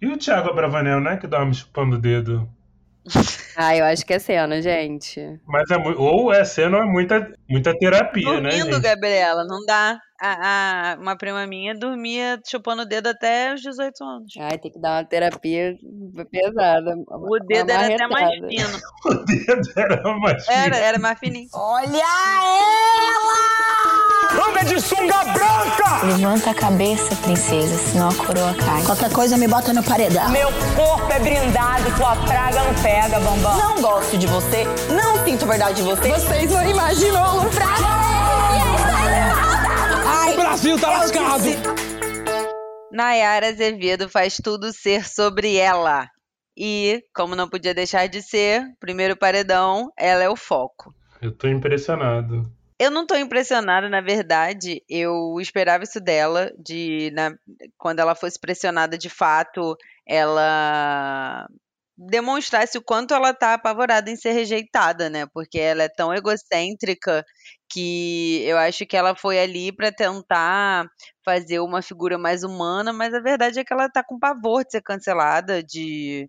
E o Thiago Abravanel, né? Que dorme chupando o dedo. Ah, eu acho que é cena, gente. Mas é ou é cena ou é muita, muita terapia, Dormindo, né? Gente? Gabriela, não dá. A, a- uma prima minha dormia chupando o dedo até os 18 anos. Ai, tem que dar uma terapia pesada. O dedo era até mais fino. O dedo era mais Era, era mais fininho. Olha ela! Anda de sunga branca! Levanta a cabeça, princesa, senão a coroa cai. Qualquer coisa me bota no paredão. Meu corpo é brindado, tua praga não pega, bambam. Não gosto de você, não sinto verdade de você. Vocês não imaginam o Ai, O Brasil tá lascado! Nayara Azevedo faz tudo ser sobre ela. E, como não podia deixar de ser, primeiro paredão, ela é o foco. Eu tô impressionado. Eu não tô impressionada, na verdade. Eu esperava isso dela, de na- quando ela fosse pressionada de fato, ela demonstrasse o quanto ela tá apavorada em ser rejeitada, né? Porque ela é tão egocêntrica que eu acho que ela foi ali pra tentar fazer uma figura mais humana, mas a verdade é que ela tá com pavor de ser cancelada, de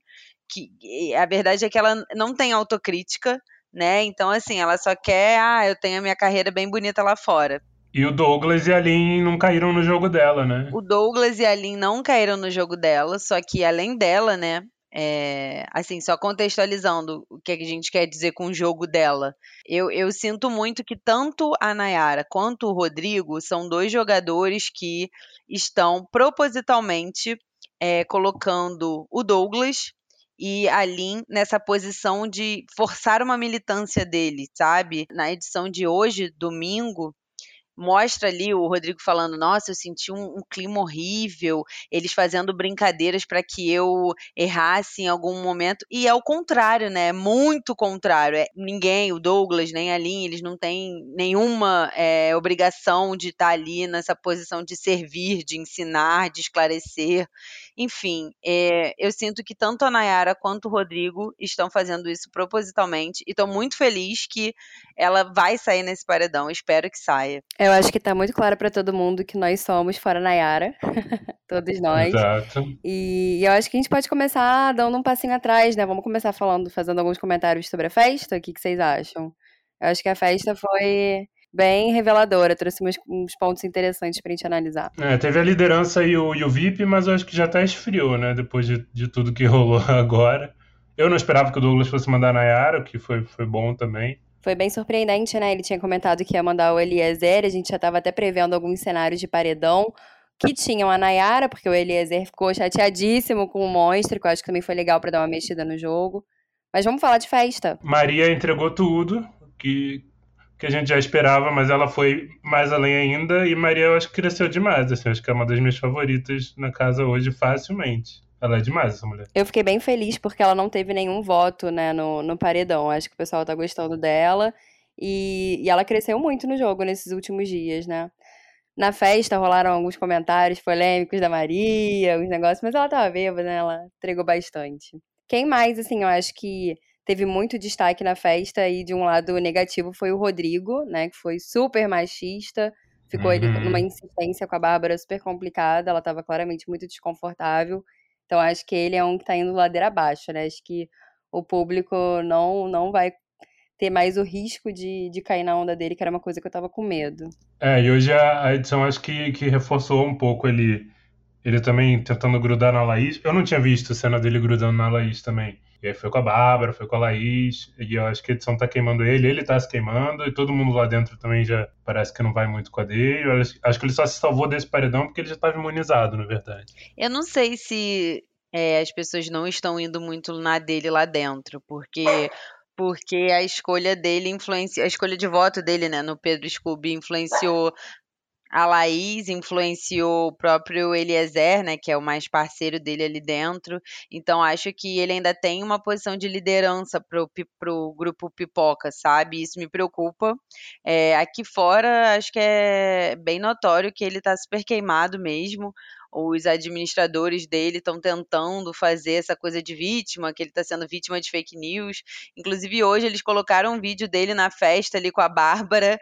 que a verdade é que ela não tem autocrítica, né? Então assim, ela só quer, ah, eu tenho a minha carreira bem bonita lá fora. E o Douglas e a Lin não caíram no jogo dela, né? O Douglas e a Lin não caíram no jogo dela, só que além dela, né? é, assim, só contextualizando o que a gente quer dizer com o jogo dela. Eu, eu sinto muito que tanto a Nayara quanto o Rodrigo são dois jogadores que estão propositalmente é, colocando o Douglas e a Lin nessa posição de forçar uma militância dele, sabe? Na edição de hoje, domingo, mostra ali o Rodrigo falando: Nossa, eu senti um, um clima horrível, eles fazendo brincadeiras para que eu errasse em algum momento. E é o contrário, né? Muito contrário. É, ninguém, o Douglas, nem a Lin, eles não têm nenhuma é, obrigação de estar ali nessa posição de servir, de ensinar, de esclarecer. Enfim, é, eu sinto que tanto a Nayara quanto o Rodrigo estão fazendo isso propositalmente e estou muito feliz que ela vai sair nesse paredão. Espero que saia. Eu acho que tá muito claro pra todo mundo que nós somos fora Nayara. Todos nós. Exato. E eu acho que a gente pode começar dando um passinho atrás, né? Vamos começar falando, fazendo alguns comentários sobre a festa. O que, que vocês acham? Eu acho que a festa foi bem reveladora, trouxe uns, uns pontos interessantes pra gente analisar. É, teve a liderança e o, e o VIP, mas eu acho que já até esfriou, né? Depois de, de tudo que rolou agora. Eu não esperava que o Douglas fosse mandar a Nayara, o que foi, foi bom também. Foi bem surpreendente, né? Ele tinha comentado que ia mandar o Eliezer, a gente já tava até prevendo alguns cenários de paredão que tinham a Nayara, porque o Eliezer ficou chateadíssimo com o monstro, que eu acho que também foi legal pra dar uma mexida no jogo. Mas vamos falar de festa. Maria entregou tudo, que, que a gente já esperava, mas ela foi mais além ainda. E Maria, eu acho que cresceu demais. Assim, acho que é uma das minhas favoritas na casa hoje, facilmente. Ela é demais, essa mulher. Eu fiquei bem feliz porque ela não teve nenhum voto, né, no, no paredão. Acho que o pessoal tá gostando dela. E, e ela cresceu muito no jogo nesses últimos dias, né? Na festa rolaram alguns comentários polêmicos da Maria, os negócios, mas ela tava bêbada, né? Ela entregou bastante. Quem mais, assim, eu acho que teve muito destaque na festa e de um lado negativo foi o Rodrigo, né? Que foi super machista. Ficou ele Uhum. numa insistência com a Bárbara super complicada. Ela tava claramente muito desconfortável. Então acho que ele é um que tá indo ladeira abaixo, né? Acho que o público não, não vai ter mais o risco de, de cair na onda dele, que era uma coisa que eu tava com medo. É, e hoje a, a edição acho que, que reforçou um pouco ele, ele também tentando grudar na Laís. Eu não tinha visto a cena dele grudando na Laís também. E aí foi com a Bárbara, foi com a Laís, e eu acho que a edição tá queimando ele, ele tá se queimando, e todo mundo lá dentro também já parece que não vai muito com a dele. Eu acho, que ele só se salvou desse paredão porque ele já estava imunizado, na verdade. Eu não sei se é, as pessoas não estão indo muito na dele lá dentro, porque porque a escolha dele influencia, a escolha de voto dele, né, no Pedro Scooby influenciou a Laís, influenciou o próprio Eliezer, né, que é o mais parceiro dele ali dentro. Então acho que ele ainda tem uma posição de liderança pro, pro grupo Pipoca, sabe? Isso me preocupa. É, aqui fora, acho que é bem notório que ele tá super queimado mesmo. Os administradores dele estão tentando fazer essa coisa de vítima, que ele está sendo vítima de fake news. Inclusive, hoje eles colocaram um vídeo dele na festa ali com a Bárbara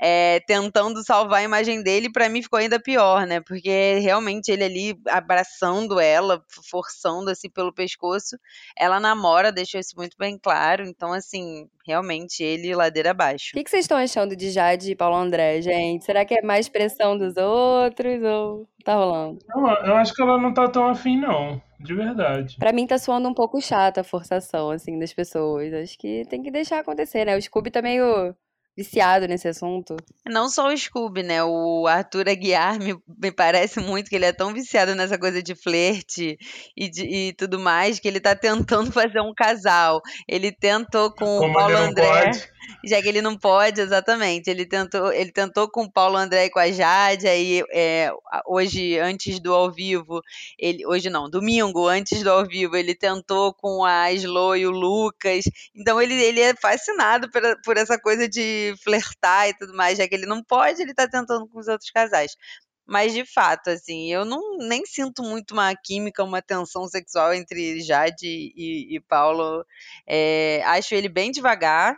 é, tentando salvar a imagem dele, para mim ficou ainda pior, né? Porque realmente ele ali abraçando ela, forçando assim pelo pescoço, ela namora, deixou isso muito bem claro. Então, assim, realmente ele ladeira abaixo. O que, que vocês estão achando de Jade e Paulo André, gente? Será que é mais pressão dos outros ou tá rolando? Eu, acho que ela não tá tão afim, não. De verdade. Pra mim tá soando um pouco chata a forçação, assim, das pessoas. Acho que tem que deixar acontecer, né? O Scooby tá meio viciado nesse assunto. Não só o Scooby, né? O Arthur Aguiar me, me parece muito que ele é tão viciado nessa coisa de flerte e, de, e tudo mais que ele tá tentando fazer um casal. Ele tentou com Como o Paulo André. pode. Já que ele não pode, exatamente. Ele tentou, ele tentou com o Paulo André e com a Jade, aí é, hoje, antes do ao vivo, ele, hoje não, domingo, antes do ao vivo, ele tentou com a Slo e o Lucas. Então ele, ele é fascinado por, por essa coisa de flertar e tudo mais, já que ele não pode, ele tá tentando com os outros casais. Mas de fato, assim, eu não nem sinto muito uma química, uma tensão sexual entre Jade e, e Paulo. É, acho ele bem devagar,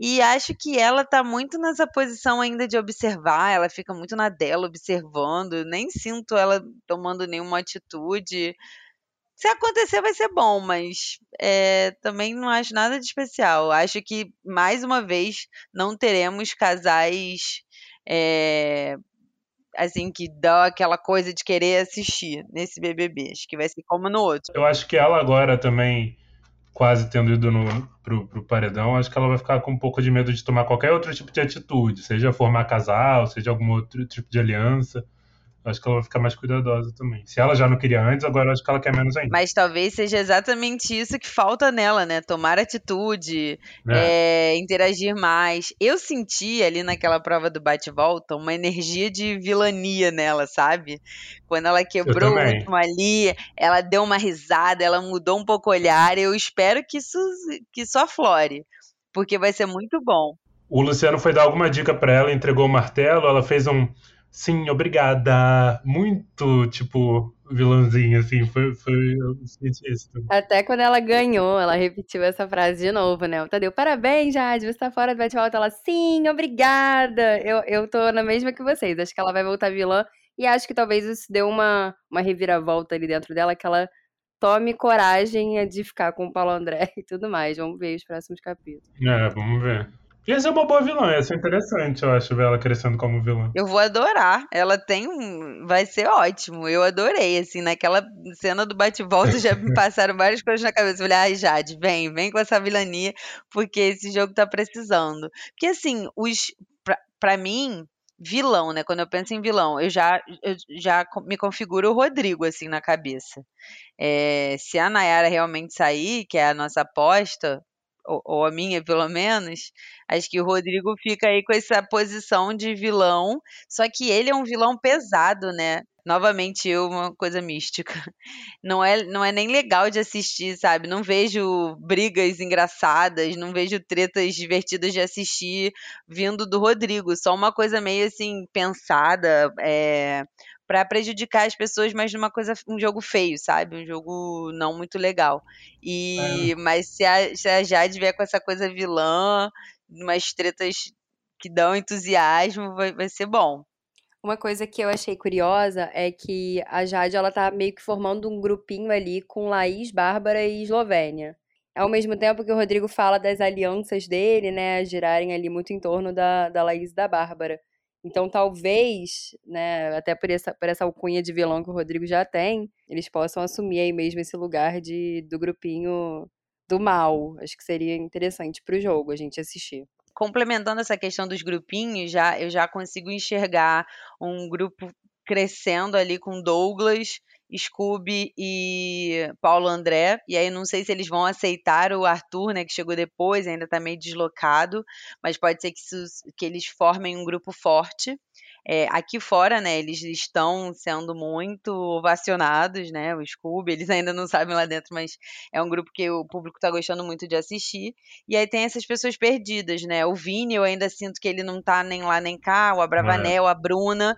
e acho que ela tá muito nessa posição ainda de observar, ela fica muito na dela observando, nem sinto ela tomando nenhuma atitude. Se acontecer vai ser bom, mas é, também não acho nada de especial. Acho que, mais uma vez, não teremos casais é, assim, que dá aquela coisa de querer assistir nesse BBB. Acho que vai ser como no outro. Eu acho que ela agora também, quase tendo ido no, pro, pro paredão, acho que ela vai ficar com um pouco de medo de tomar qualquer outro tipo de atitude, seja formar casal, seja algum outro tipo de aliança. Acho que ela vai ficar mais cuidadosa também. Se ela já não queria antes, agora acho que ela quer menos ainda. Mas talvez seja exatamente isso que falta nela, né? Tomar atitude, É. é, interagir mais. Eu senti ali naquela prova do bate-volta uma energia de vilania nela, sabe? Quando ela quebrou o último ali, ela deu uma risada, ela mudou um pouco o olhar. Eu espero que isso, que isso aflore, porque vai ser muito bom. O Luciano foi dar alguma dica pra ela, entregou o martelo, ela fez um sim, obrigada. Muito, tipo, vilãozinho, assim. Foi, foi isso. Até quando ela ganhou, ela repetiu essa frase de novo, né? O Tadeu, parabéns, Jade, você tá fora do bate-volta. Ela, sim, obrigada. Eu, eu tô na mesma que vocês. Acho que ela vai voltar vilã. E acho que talvez isso deu uma, uma reviravolta ali dentro dela, que ela tome coragem de ficar com o Paulo André e tudo mais. Vamos ver os próximos capítulos. É, vamos ver. Ia ser uma boa vilã, ia ser interessante, eu acho, ver ela crescendo como vilã. Eu vou adorar. Ela tem um. Vai ser ótimo. Eu adorei. Assim, naquela cena do bate-volta já me passaram várias coisas na cabeça. Eu falei, ai, Jade, vem, vem com essa vilania, porque esse jogo tá precisando. Porque, assim, os. Pra, pra mim, vilão, né? Quando eu penso em vilão, eu já, eu já me configuro o Rodrigo, assim, na cabeça. É, se a Nayara realmente sair, que é a nossa aposta, ou, ou a minha, pelo menos, acho que o Rodrigo fica aí com essa posição de vilão, só que ele é um vilão pesado, né? Novamente, eu, uma coisa mística. Não é, não é nem legal de assistir, sabe? Não vejo brigas engraçadas, não vejo tretas divertidas de assistir vindo do Rodrigo. Só uma coisa meio assim, pensada, é, para prejudicar as pessoas, mas numa coisa, um jogo feio, sabe? Um jogo não muito legal. E, mas se a, se a Jade vier com essa coisa vilã, umas tretas que dão entusiasmo, vai, vai ser bom. Uma coisa que eu achei curiosa é que a Jade, ela tá meio que formando um grupinho ali com Laís, Bárbara e Eslovênia. Ao mesmo tempo que o Rodrigo fala das alianças dele, né, girarem ali muito em torno da, da Laís e da Bárbara. Então, talvez, né, até por essa, por essa alcunha de vilão que o Rodrigo já tem, eles possam assumir aí mesmo esse lugar de, do grupinho do mal. Acho que seria interessante pro jogo a gente assistir. complementando essa questão dos grupinhos, já eu já consigo enxergar um grupo crescendo ali com Douglas, Scooby e Paulo André. E aí não sei se eles vão aceitar o Arthur, né, que chegou depois, ainda tá meio deslocado, mas pode ser que, isso- que eles formem um grupo forte. É, aqui fora, né, eles estão sendo muito ovacionados, né, o Scooby, eles ainda não sabem lá dentro, mas é um grupo que o público tá gostando muito de assistir. E aí tem essas pessoas perdidas, né, o Vini, eu ainda sinto que ele não tá nem lá nem cá, o Abravanel, a Bruna,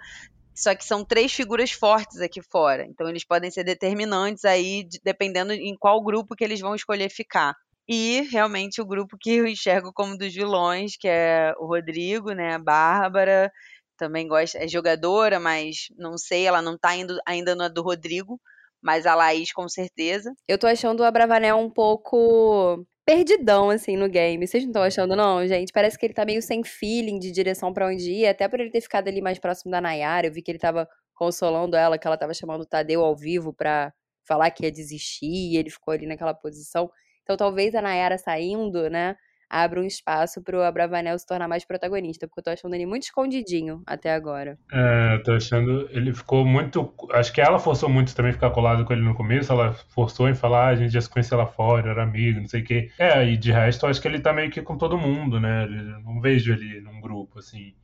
Só que são três figuras fortes aqui fora. Então eles podem ser determinantes aí, dependendo em qual grupo que eles vão escolher ficar. E realmente o grupo que eu enxergo como dos vilões, que é o Rodrigo, né, a Bárbara, também gosta, é jogadora, mas não sei, ela não tá indo ainda na do Rodrigo, mas a Laís com certeza. Eu tô achando o Abravanel um pouco perdidão, assim, no game. Vocês não estão achando, não, gente? Parece que ele tá meio sem feeling de direção para onde ir, até por ele ter ficado ali mais próximo da Nayara. Eu vi que ele tava consolando ela, que ela tava chamando o Tadeu ao vivo pra falar que ia desistir, e ele ficou ali naquela posição. Então talvez a Nayara saindo, né, abra um espaço pro Abravanel se tornar mais protagonista, porque eu tô achando ele muito escondidinho até agora. É, eu tô achando. Ele ficou muito. Acho que ela forçou muito também ficar colado com ele no começo. Ela forçou em falar, ah, a gente já se conhecia lá fora, era amigo, não sei o quê. É, e de resto, eu acho que ele tá meio que com todo mundo, né? não vejo ele num grupo, assim.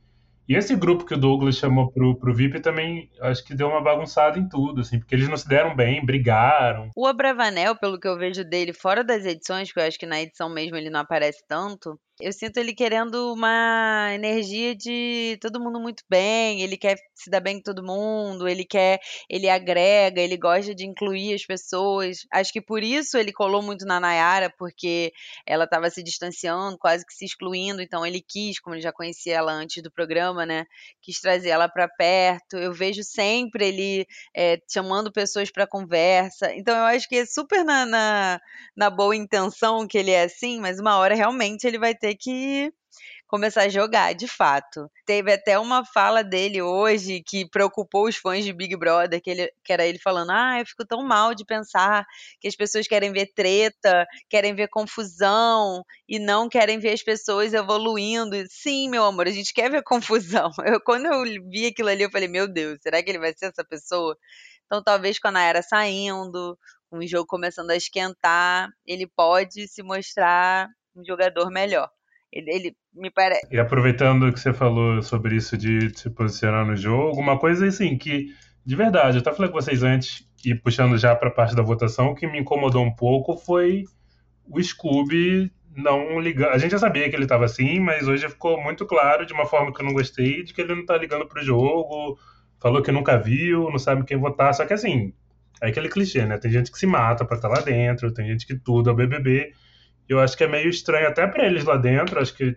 E esse grupo que o Douglas chamou pro, pro VIP também acho que deu uma bagunçada em tudo, assim, porque eles não se deram bem, brigaram. O Abravanel, pelo que eu vejo dele fora das edições, porque eu acho que na edição mesmo ele não aparece tanto, eu sinto ele querendo uma energia de todo mundo muito bem, ele quer se dar bem com todo mundo, ele quer, ele agrega, ele gosta de incluir as pessoas. Acho que por isso ele colou muito na Nayara, porque ela estava se distanciando, quase que se excluindo, então ele quis, como ele já conhecia ela antes do programa, né, quis trazer ela para perto. Eu vejo sempre ele é, chamando pessoas para conversa. Então eu acho que é super na, na, na boa intenção que ele é assim, mas uma hora realmente ele vai ter ter que começar a jogar, de fato. Teve até uma fala dele hoje que preocupou os fãs de Big Brother, que, ele, que era ele falando: Ah, eu fico tão mal de pensar que as pessoas querem ver treta, querem ver confusão e não querem ver as pessoas evoluindo. Sim, meu amor, a gente quer ver confusão. Eu, quando eu vi aquilo ali, eu falei: Meu Deus, será que ele vai ser essa pessoa? Então, talvez quando a era saindo, um jogo começando a esquentar, ele pode se mostrar um jogador melhor. Ele, ele me parece. E aproveitando que você falou sobre isso de se posicionar no jogo, uma coisa assim que, de verdade, eu até falei com vocês antes, e puxando já para a parte da votação, o que me incomodou um pouco foi o Scooby não ligar. A gente já sabia que ele estava assim, mas hoje ficou muito claro, de uma forma que eu não gostei, de que ele não está ligando pro jogo, falou que nunca viu, não sabe quem votar. Só que assim, é aquele clichê, né? Tem gente que se mata para estar tá lá dentro, tem gente que tudo é o BBB. Eu acho que é meio estranho até para eles lá dentro. Acho que,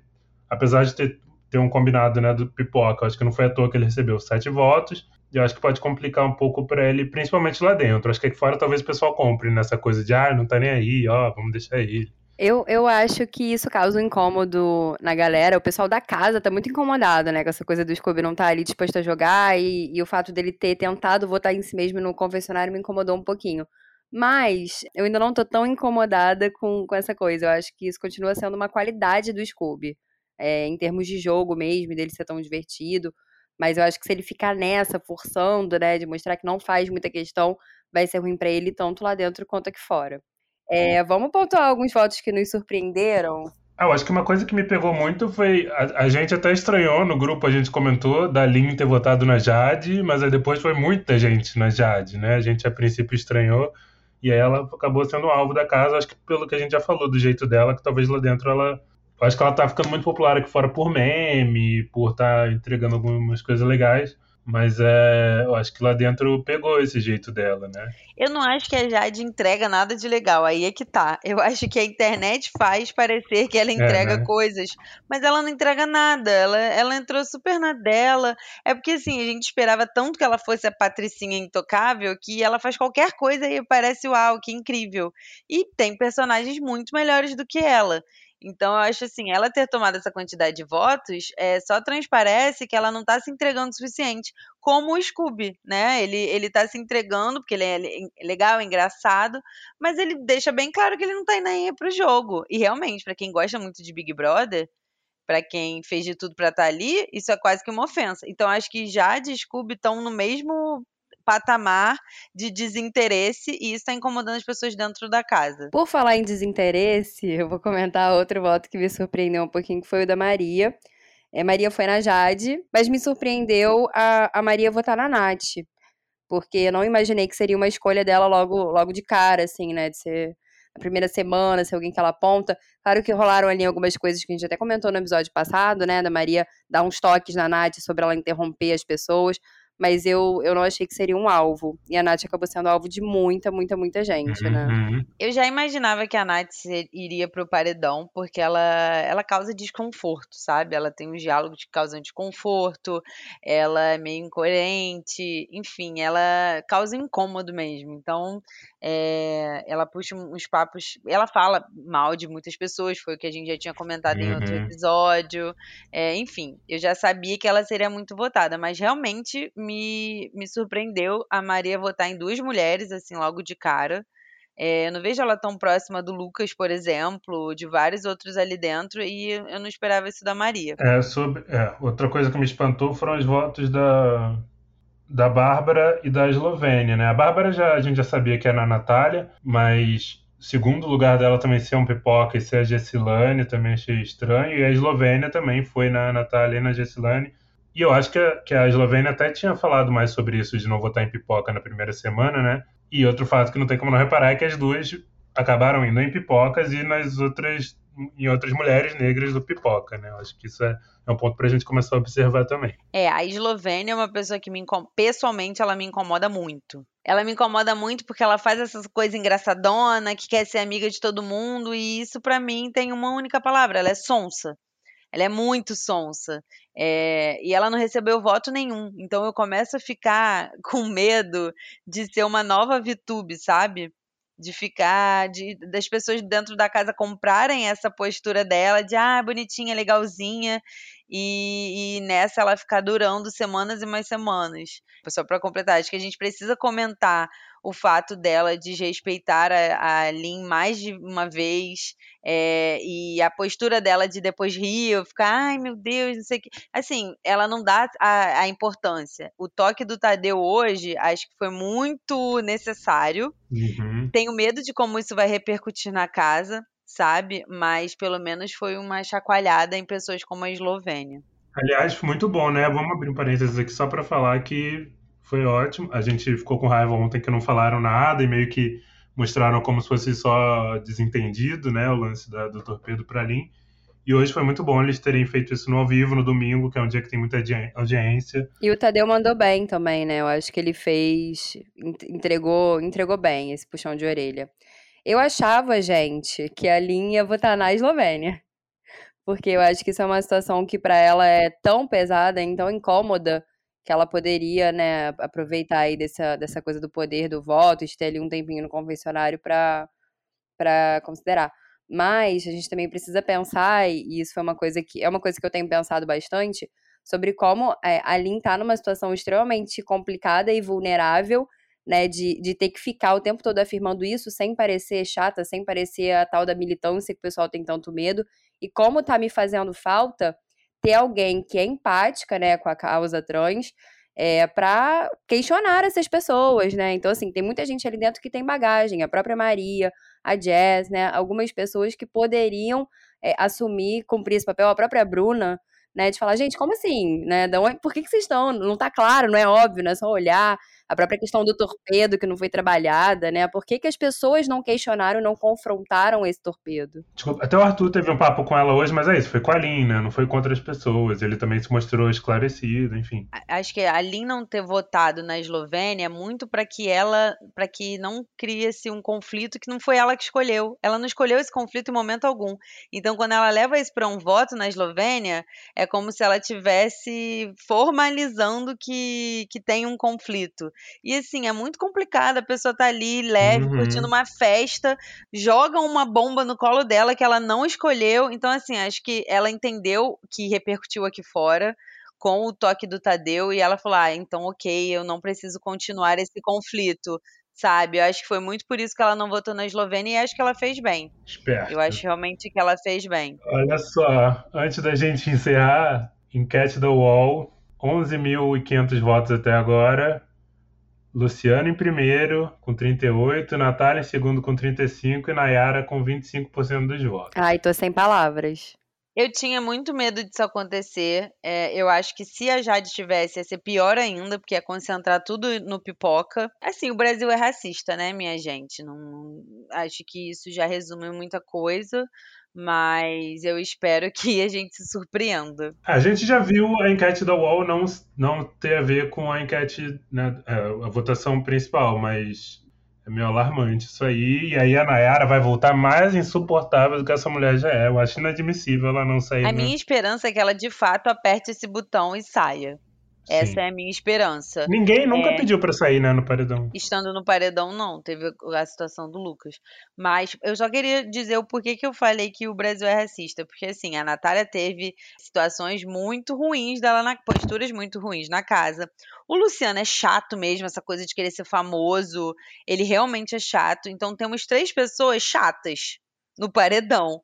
apesar de ter, ter um combinado né, do pipoca, acho que não foi à toa que ele recebeu sete votos. Eu acho que pode complicar um pouco para ele, principalmente lá dentro. Acho que aqui fora talvez o pessoal compre nessa coisa de, ah, não tá nem aí, ó, vamos deixar ele. Eu, eu acho que isso causa um incômodo na galera. O pessoal da casa tá muito incomodado, né? Com essa coisa do Scooby não tá ali disposto a jogar e, e o fato dele ter tentado votar em si mesmo no confessionário me incomodou um pouquinho. Mas eu ainda não tô tão incomodada com, com essa coisa. Eu acho que isso continua sendo uma qualidade do Scooby. É, em termos de jogo mesmo, dele ser tão divertido. Mas eu acho que se ele ficar nessa, forçando, né, de mostrar que não faz muita questão, vai ser ruim para ele, tanto lá dentro quanto aqui fora. É, vamos pontuar alguns votos que nos surpreenderam. Ah, eu acho que uma coisa que me pegou muito foi. A, a, gente até estranhou no grupo, a gente comentou da Lin ter votado na Jade, mas aí depois foi muita gente na Jade, né? A gente a princípio estranhou. E ela acabou sendo alvo da casa, acho que pelo que a gente já falou, do jeito dela, que talvez lá dentro ela. Acho que ela tá ficando muito popular aqui fora por meme, por estar tá entregando algumas coisas legais. Mas é, eu acho que lá dentro pegou esse jeito dela, né? Eu não acho que a Jade entrega nada de legal, aí é que tá. Eu acho que a internet faz parecer que ela entrega é, né? coisas, mas ela não entrega nada. Ela, ela entrou super na dela. É porque assim, a gente esperava tanto que ela fosse a Patricinha intocável que ela faz qualquer coisa e parece uau, que incrível. E tem personagens muito melhores do que ela. Então, eu acho assim, ela ter tomado essa quantidade de votos é, só transparece que ela não está se entregando o suficiente, como o Scooby, né? Ele, ele tá se entregando, porque ele é legal, é engraçado, mas ele deixa bem claro que ele não tá indo aí pro jogo. E realmente, para quem gosta muito de Big Brother, para quem fez de tudo para estar tá ali, isso é quase que uma ofensa. Então, acho que já de Scooby estão no mesmo patamar de desinteresse e isso está incomodando as pessoas dentro da casa. Por falar em desinteresse, eu vou comentar outro voto que me surpreendeu um pouquinho, que foi o da Maria. É, Maria foi na Jade, mas me surpreendeu a, a Maria votar na Nath. Porque eu não imaginei que seria uma escolha dela logo, logo de cara, assim, né? De ser na primeira semana, ser alguém que ela aponta. Claro que rolaram ali algumas coisas que a gente até comentou no episódio passado, né? Da Maria dar uns toques na Nath sobre ela interromper as pessoas. Mas eu, eu não achei que seria um alvo. E a Nath acabou sendo alvo de muita, muita, muita gente, né? Uhum. Eu já imaginava que a Nath iria pro paredão, porque ela, ela causa desconforto, sabe? Ela tem uns diálogos que causam desconforto, ela é meio incoerente, enfim, ela causa incômodo mesmo. Então, é, ela puxa uns papos. Ela fala mal de muitas pessoas, foi o que a gente já tinha comentado em outro Uhum. episódio. É, enfim, eu já sabia que ela seria muito votada, mas realmente me, me surpreendeu a Maria votar em duas mulheres, assim, logo de cara. É, eu não vejo ela tão próxima do Lucas, por exemplo, de vários outros ali dentro, e eu não esperava isso da Maria. É, sobre, é, outra coisa que me espantou foram os votos da, da Bárbara e da Eslovênia, né? A Bárbara já, a gente já sabia que era a Natália, mas segundo lugar dela também ser um pipoca e ser a Gessilane também achei estranho. E a Eslovênia também foi na Natália e na Gessilane. E eu acho que a, que a Eslovênia até tinha falado mais sobre isso, de não votar em pipoca na primeira semana, né? E outro fato que não tem como não reparar é que as duas acabaram indo em pipocas e nas outras em outras mulheres negras do pipoca, né? Eu acho que isso é, é um ponto pra gente começar a observar também. É, a Eslovênia é uma pessoa que me incom... pessoalmente ela me incomoda muito. Ela me incomoda muito porque ela faz essas coisas engraçadona, que quer ser amiga de todo mundo e isso pra mim tem uma única palavra, ela é sonsa. Ela é muito sonsa. É, e ela não recebeu voto nenhum. Então eu começo a ficar com medo de ser uma nova VTube, sabe? De ficar, de, das pessoas dentro da casa comprarem essa postura dela de ah, bonitinha, legalzinha, e, e nessa ela ficar durando semanas e mais semanas. Só para completar, acho que a gente precisa comentar o fato dela desrespeitar a, a Lin mais de uma vez é, e a postura dela de depois rir, ficar, ai meu Deus, não sei o que. Assim, ela não dá a, a importância. O toque do Tadeu hoje, acho que foi muito necessário. Uhum. Tenho medo de como isso vai repercutir na casa, sabe? Mas pelo menos foi uma chacoalhada em pessoas como a Eslovênia. Aliás, muito bom, né? Vamos abrir um parênteses aqui só para falar que foi ótimo. A gente ficou com raiva ontem que não falaram nada e meio que mostraram como se fosse só desentendido, né? O lance da, do torpedo para Lin. E hoje foi muito bom eles terem feito isso no ao vivo, no domingo, que é um dia que tem muita audiência. E o Tadeu mandou bem também, né? Eu acho que ele fez, entregou, entregou bem esse puxão de orelha. Eu achava, gente, que a Lin ia votar na Eslovênia. Porque eu acho que isso é uma situação que para ela é tão pesada, e tão incômoda, que ela poderia, né, aproveitar aí dessa, dessa coisa do poder do voto, de ter ali um tempinho no convencionário para considerar. Mas a gente também precisa pensar, e isso foi uma coisa que é uma coisa que eu tenho pensado bastante, sobre como é, a Lin tá numa situação extremamente complicada e vulnerável, né, de, de ter que ficar o tempo todo afirmando isso sem parecer chata, sem parecer a tal da militância que o pessoal tem tanto medo, e como tá me fazendo falta ter alguém que é empática, né, com a causa trans, é, para questionar essas pessoas, né? Então, assim, tem muita gente ali dentro que tem bagagem, a própria Maria, a Jazz, né? Algumas pessoas que poderiam é, assumir, cumprir esse papel, a própria Bruna, né? De falar, gente, como assim? Né? Por que, que vocês estão? Não tá claro, não é óbvio, não é só olhar. A própria questão do torpedo que não foi trabalhada, né? Por que, que as pessoas não questionaram, não confrontaram esse torpedo? Desculpa, até o Arthur teve um papo com ela hoje, mas é isso, foi com a Lin, né? Não foi contra as pessoas. Ele também se mostrou esclarecido, enfim. Acho que a Lin não ter votado na Eslovênia é muito para que ela, para que não crie-se um conflito que não foi ela que escolheu. Ela não escolheu esse conflito em momento algum. Então, quando ela leva isso para um voto na Eslovênia, é como se ela tivesse formalizando que, que tem um conflito. E assim, é muito complicado. A pessoa tá ali, leve, Uhum. curtindo uma festa, joga uma bomba no colo dela que ela não escolheu. Então, assim, acho que ela entendeu que repercutiu aqui fora com o toque do Tadeu e ela falou: ah, então ok, eu não preciso continuar esse conflito. Sabe? Eu acho que foi muito por isso que ela não votou na Eslovênia e acho que ela fez bem. Esperto. Eu acho realmente que ela fez bem. Olha só, antes da gente encerrar, enquete da UOL, 11.500 votos até agora. Luciano em primeiro, com 38, Natália em segundo, com 35 e Nayara com 25% dos votos. Ai, tô sem palavras. Eu tinha muito medo disso acontecer. É, eu acho que se a Jade tivesse, ia ser pior ainda, porque ia concentrar tudo no pipoca. Assim, o Brasil é racista, né, minha gente? Não, acho que isso já resume muita coisa. Mas eu espero que a gente se surpreenda. A gente já viu a enquete da UOL não, não ter a ver com a enquete, né, é, a votação principal, mas é meio alarmante isso aí. E aí a Nayara vai voltar mais insuportável do que essa mulher já é. Eu acho inadmissível ela não sair. A né? minha esperança é que ela de fato aperte esse botão e saia. Sim. Essa é a minha esperança. Ninguém nunca É. pediu pra sair, né, no paredão. Estando no paredão, não, teve a situação do Lucas. Mas eu só queria dizer o porquê que eu falei que o Brasil é racista. Porque, assim, a Natália teve situações muito ruins dela, na, posturas muito ruins na casa. O Luciano é chato mesmo, essa coisa de querer ser famoso. Ele realmente é chato. Então temos três pessoas chatas no paredão.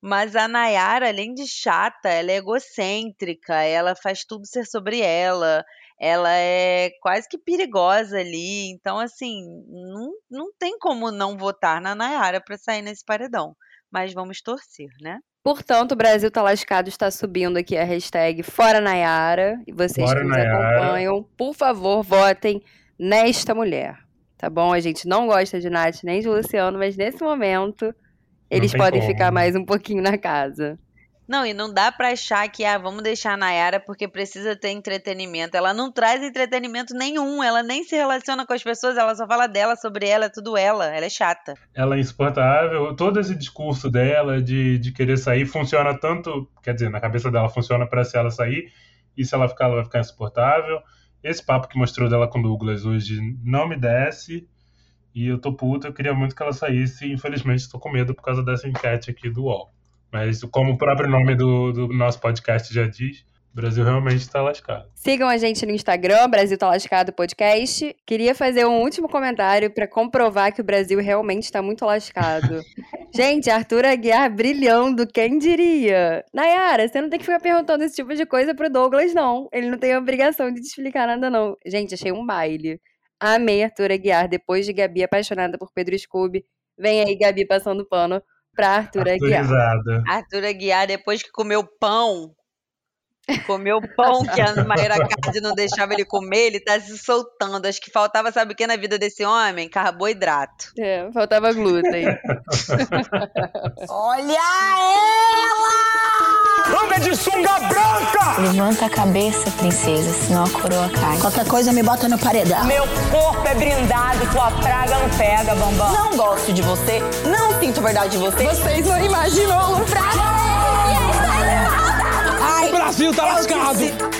Mas a Nayara, além de chata, ela é egocêntrica, ela faz tudo ser sobre ela ela é quase que perigosa ali. Então, assim, não, não tem como não votar na Nayara para sair nesse paredão. Mas vamos torcer, né? Portanto, o Brasil tá lascado está subindo aqui a hashtag Fora Nayara. E vocês Fora que nos Nayara. acompanham, por favor, votem nesta mulher. Tá bom? A gente não gosta de Nath nem de Luciano, mas nesse momento eles podem como. ficar mais um pouquinho na casa. Não, e não dá pra achar que, ah, vamos deixar a Nayara porque precisa ter entretenimento. Ela não traz entretenimento nenhum, ela nem se relaciona com as pessoas, ela só fala dela, sobre ela, é tudo ela. Ela é chata. Ela é insuportável. Todo esse discurso dela de, de querer sair funciona tanto. Quer dizer, na cabeça dela funciona pra se ela sair. E se ela ficar, ela vai ficar insuportável. Esse papo que mostrou dela com o Douglas hoje não me desce. E eu tô puto, eu queria muito que ela saísse. E infelizmente tô com medo por causa dessa enquete aqui do UOL. Mas como o próprio nome do, do nosso podcast já diz, o Brasil realmente tá lascado. Sigam a gente no Instagram, Brasil Tá Lascado Podcast. Queria fazer um último comentário pra comprovar que o Brasil realmente está muito lascado. gente, Arthur Aguiar brilhando, quem diria? Nayara, você não tem que ficar perguntando esse tipo de coisa pro Douglas, não. Ele não tem a obrigação de te explicar nada, não. Gente, achei um baile. Amei Arthur Aguiar, depois de Gabi apaixonada por Pedro Scooby. Vem aí, Gabi, passando pano pra Arthur Aguiar. Autorizada. Arthur Aguiar, depois que comeu pão, comeu pão que a Maíra Card não deixava ele comer, ele tá se soltando. Acho que faltava, sabe o que na vida desse homem? Carboidrato. É, faltava glúten. Olha ela! Anda de sunga branca! Levanta a cabeça, princesa, senão a coroa cai. Qualquer coisa me bota no paredão. Meu corpo é blindado, tua praga não pega, bambam. Não gosto de você, não sinto verdade de você. Vocês não imaginam o praga! O Brasil tá lascado!